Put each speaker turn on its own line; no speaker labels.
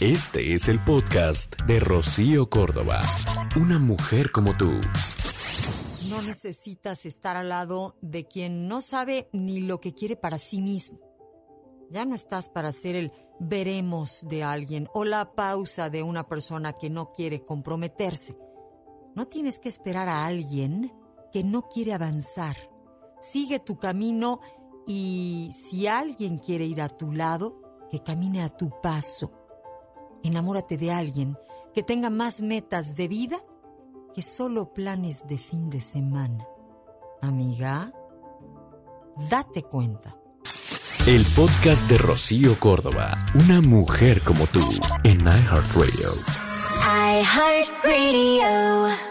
Este es el podcast de Rocío Córdoba. Una mujer como tú.
No necesitas estar al lado de quien no sabe ni lo que quiere para sí mismo. Ya no estás para ser el veremos de alguien o la pausa de una persona que no quiere comprometerse. No tienes que esperar a alguien que no quiere avanzar. Sigue tu camino y si alguien quiere ir a tu lado, que camine a tu paso. Enamórate de alguien que tenga más metas de vida que solo planes de fin de semana. Amiga, date cuenta.
El podcast de Rocío Córdoba. Una mujer como tú en iHeartRadio.
iHeartRadio.